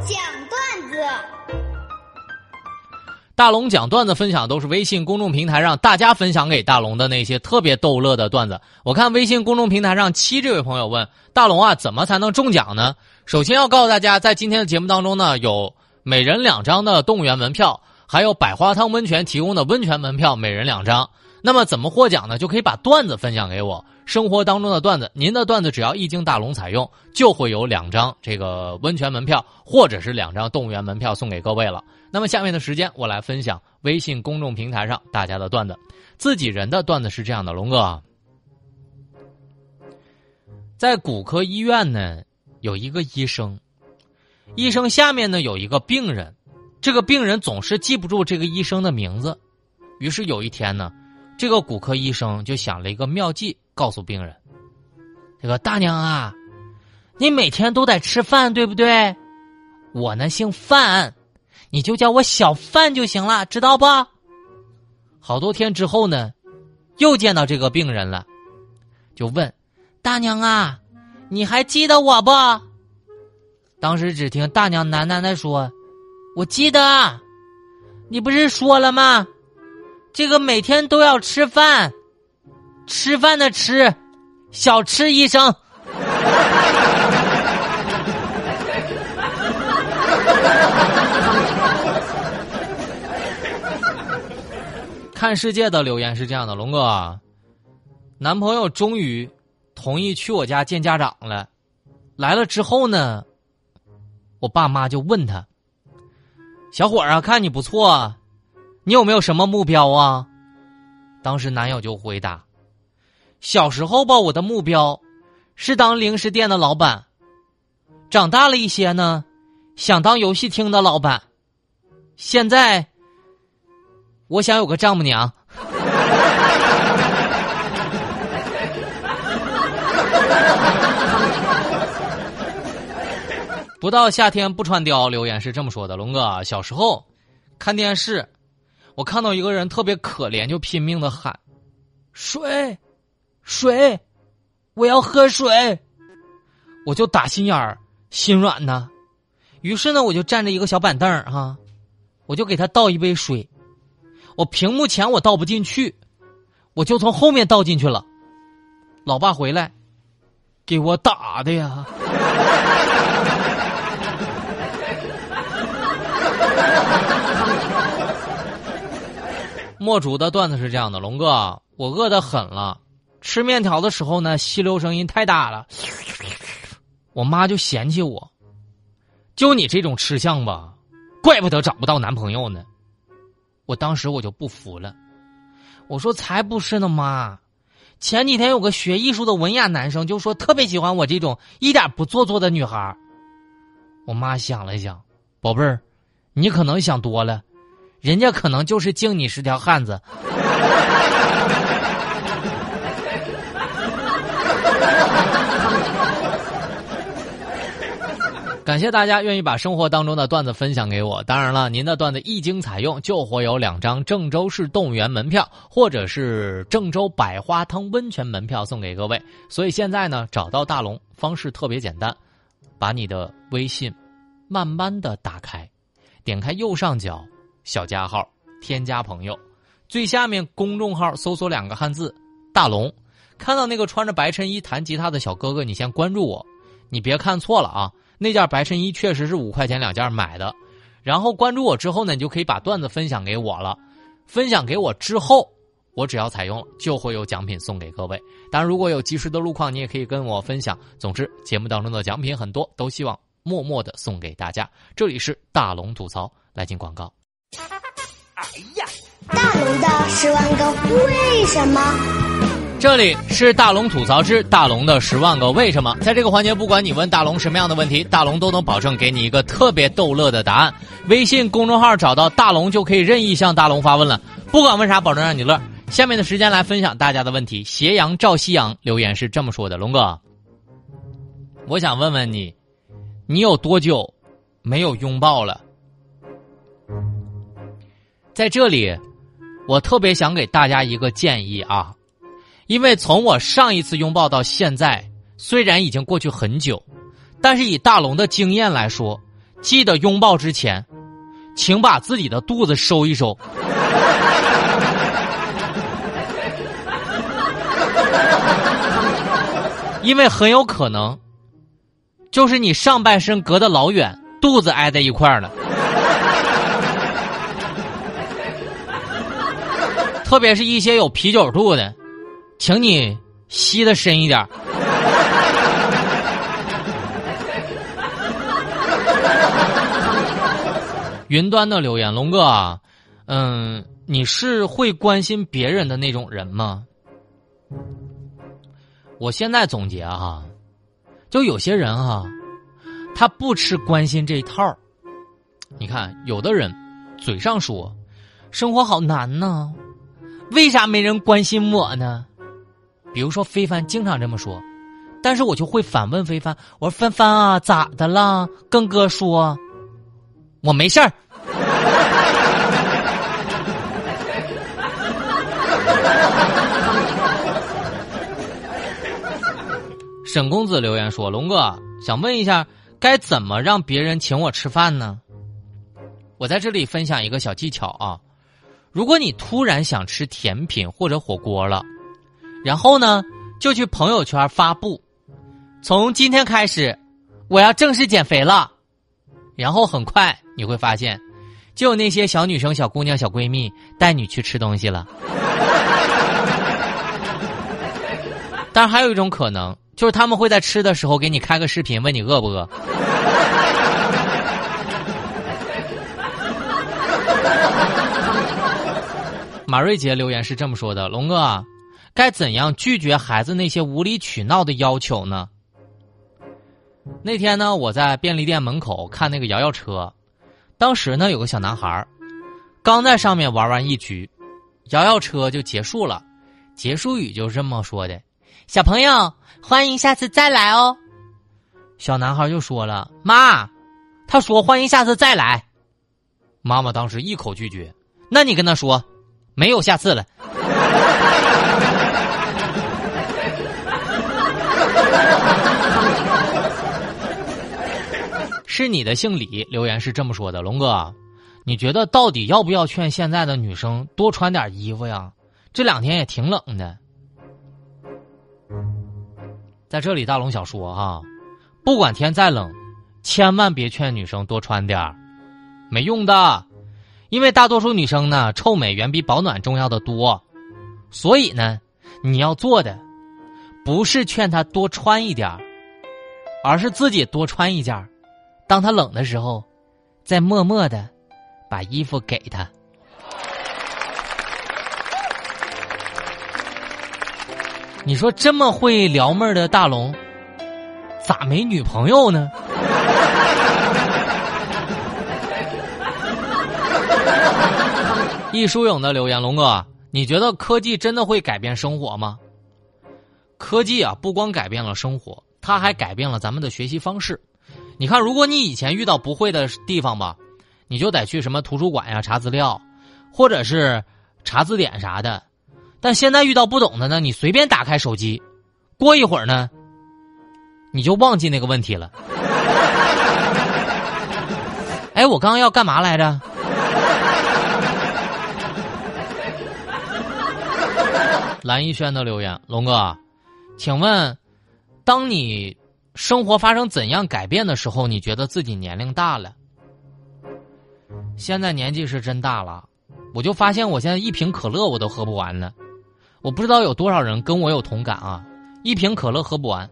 讲段子。大龙讲段子分享都是微信公众平台上大家分享给大龙的那些特别逗乐的段子。我看微信公众平台上七这位朋友问大龙啊，怎么才能中奖呢？首先要告诉大家，在今天的节目当中呢，有每人两张的动物园门票，还有百花汤温泉提供的温泉门票，每人两张。那么怎么获奖呢？就可以把段子分享给我，生活当中的段子，您的段子只要一经大龙采用，就会有两张这个温泉门票，或者是两张动物园门票送给各位了。那么下面的时间，我来分享微信公众平台上大家的段子。自己人的段子是这样的：龙哥，在骨科医院呢，有一个医生，医生下面呢有一个病人，这个病人总是记不住这个医生的名字，于是有一天呢。这个骨科医生就想了一个妙计，告诉病人：“这个大娘啊，你每天都得吃饭，对不对？我呢姓范，你就叫我小范就行了，知道不？”好多天之后呢，又见到这个病人了，就问：“大娘啊，你还记得我不？”当时只听大娘喃喃的说：“我记得，你不是说了吗？”这个每天都要吃饭，吃饭的吃，小吃医生。看世界的留言是这样的，龙哥，男朋友终于同意去我家见家长了。来了之后呢，我爸妈就问他：“小伙儿啊，看你不错。”你有没有什么目标啊？当时男友就回答：“小时候吧，我的目标是当零食店的老板；长大了一些呢，想当游戏厅的老板；现在，我想有个丈母娘。”不到夏天不穿貂，留言是这么说的：“龙哥，小时候看电视。”我看到一个人特别可怜，就拼命的喊：“水，水，我要喝水。”我就打心眼儿心软呐，于是呢，我就站着一个小板凳儿哈，我就给他倒一杯水。我屏幕前我倒不进去，我就从后面倒进去了。老爸回来，给我打的呀。莫主的段子是这样的：龙哥，我饿得很了，吃面条的时候呢，吸溜声音太大了，我妈就嫌弃我。就你这种吃相吧，怪不得找不到男朋友呢。我当时我就不服了，我说才不是呢，妈。前几天有个学艺术的文雅男生就说特别喜欢我这种一点不做作的女孩。我妈想了想，宝贝儿，你可能想多了。人家可能就是敬你是条汉子。感谢大家愿意把生活当中的段子分享给我。当然了，您的段子一经采用，就会有两张郑州市动物园门票，或者是郑州百花汤温泉门票送给各位。所以现在呢，找到大龙方式特别简单，把你的微信慢慢的打开，点开右上角。小加号，添加朋友，最下面公众号搜索两个汉字“大龙”，看到那个穿着白衬衣弹吉他的小哥哥，你先关注我，你别看错了啊，那件白衬衣确实是五块钱两件买的。然后关注我之后呢，你就可以把段子分享给我了。分享给我之后，我只要采用了，就会有奖品送给各位。当然，如果有及时的路况，你也可以跟我分享。总之，节目当中的奖品很多，都希望默默的送给大家。这里是大龙吐槽，来进广告。哎呀，大龙的十万个为什么？这里是大龙吐槽之大龙的十万个为什么。在这个环节，不管你问大龙什么样的问题，大龙都能保证给你一个特别逗乐的答案。微信公众号找到大龙就可以任意向大龙发问了，不管问啥，保证让你乐。下面的时间来分享大家的问题。斜阳照夕阳留言是这么说的：龙哥，我想问问你，你有多久没有拥抱了？在这里，我特别想给大家一个建议啊，因为从我上一次拥抱到现在，虽然已经过去很久，但是以大龙的经验来说，记得拥抱之前，请把自己的肚子收一收。因为很有可能，就是你上半身隔得老远，肚子挨在一块儿了。特别是一些有啤酒肚的，请你吸的深一点。云端的留言，龙哥，嗯，你是会关心别人的那种人吗？我现在总结哈，就有些人哈，他不吃关心这一套。你看，有的人嘴上说生活好难呢，为啥没人关心我呢？比如说非凡经常这么说，但是我就会反问非凡：“我说帆帆啊，咋的了？跟哥说。”我没事儿。沈公子留言说：“龙哥，想问一下，该怎么让别人请我吃饭呢？”我在这里分享一个小技巧啊，如果你突然想吃甜品或者火锅了，然后呢，就去朋友圈发布：“从今天开始，我要正式减肥了。”然后很快。你会发现，就有那些小女生、小姑娘、小闺蜜带你去吃东西了。但是还有一种可能，就是他们会在吃的时候给你开个视频，问你饿不饿。马瑞杰留言是这么说的：“龙哥，该怎样拒绝孩子那些无理取闹的要求呢？”那天呢，我在便利店门口看那个摇摇车。当时呢，有个小男孩刚在上面玩完一局，摇摇车就结束了。结束语就是这么说的：“小朋友，欢迎下次再来哦。”小男孩就说了：“妈，他说欢迎下次再来。”妈妈当时一口拒绝：“那你跟他说，没有下次了。”是你的姓李留言是这么说的，龙哥，你觉得到底要不要劝现在的女生多穿点衣服呀？这两天也挺冷的。在这里，大龙想说哈，不管天再冷，千万别劝女生多穿点没用的，因为大多数女生呢，臭美远比保暖重要的多。所以呢，你要做的不是劝她多穿一点而是自己多穿一件当他冷的时候，再默默的把衣服给他。你说这么会撩妹的大龙，咋没女朋友呢？易书勇的留言，龙哥，你觉得科技真的会改变生活吗？科技啊，不光改变了生活，它还改变了咱们的学习方式。你看，如果你以前遇到不会的地方吧，你就得去什么图书馆呀查资料，或者是查字典啥的。但现在遇到不懂的呢，你随便打开手机，过一会儿呢，你就忘记那个问题了。哎，我刚刚要干嘛来着？蓝一轩的留言，龙哥，请问，当你。生活发生怎样改变的时候，你觉得自己年龄大了？现在年纪是真大了，我就发现我现在一瓶可乐我都喝不完了。我不知道有多少人跟我有同感啊！一瓶可乐喝不完，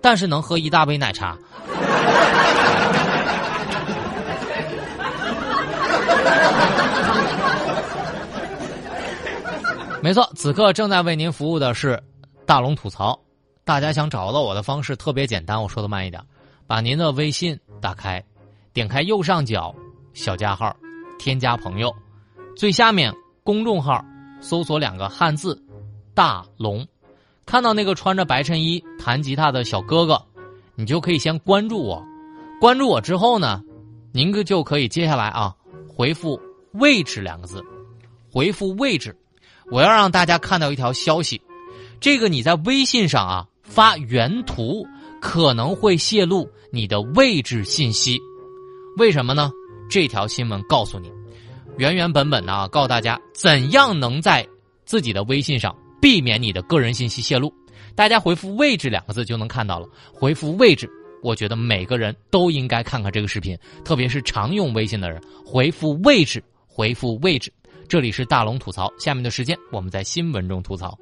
但是能喝一大杯奶茶。没错，此刻正在为您服务的是大龙吐槽。大家想找到我的方式特别简单，我说的慢一点，把您的微信打开，点开右上角小加号，添加朋友，最下面公众号搜索两个汉字“大龙”，看到那个穿着白衬衣弹吉他的小哥哥，你就可以先关注我。关注我之后呢，您可就可以接下来啊回复“位置”两个字，回复“位置”，我要让大家看到一条消息，这个你在微信上啊。发原图可能会泄露你的位置信息，为什么呢？这条新闻告诉你，原原本本的啊，告诉大家怎样能在自己的微信上避免你的个人信息泄露。大家回复“位置”两个字就能看到了。回复“位置”，我觉得每个人都应该看看这个视频，特别是常用微信的人。回复“位置”，回复“位置”。这里是大龙吐槽，下面的时间我们在新闻中吐槽。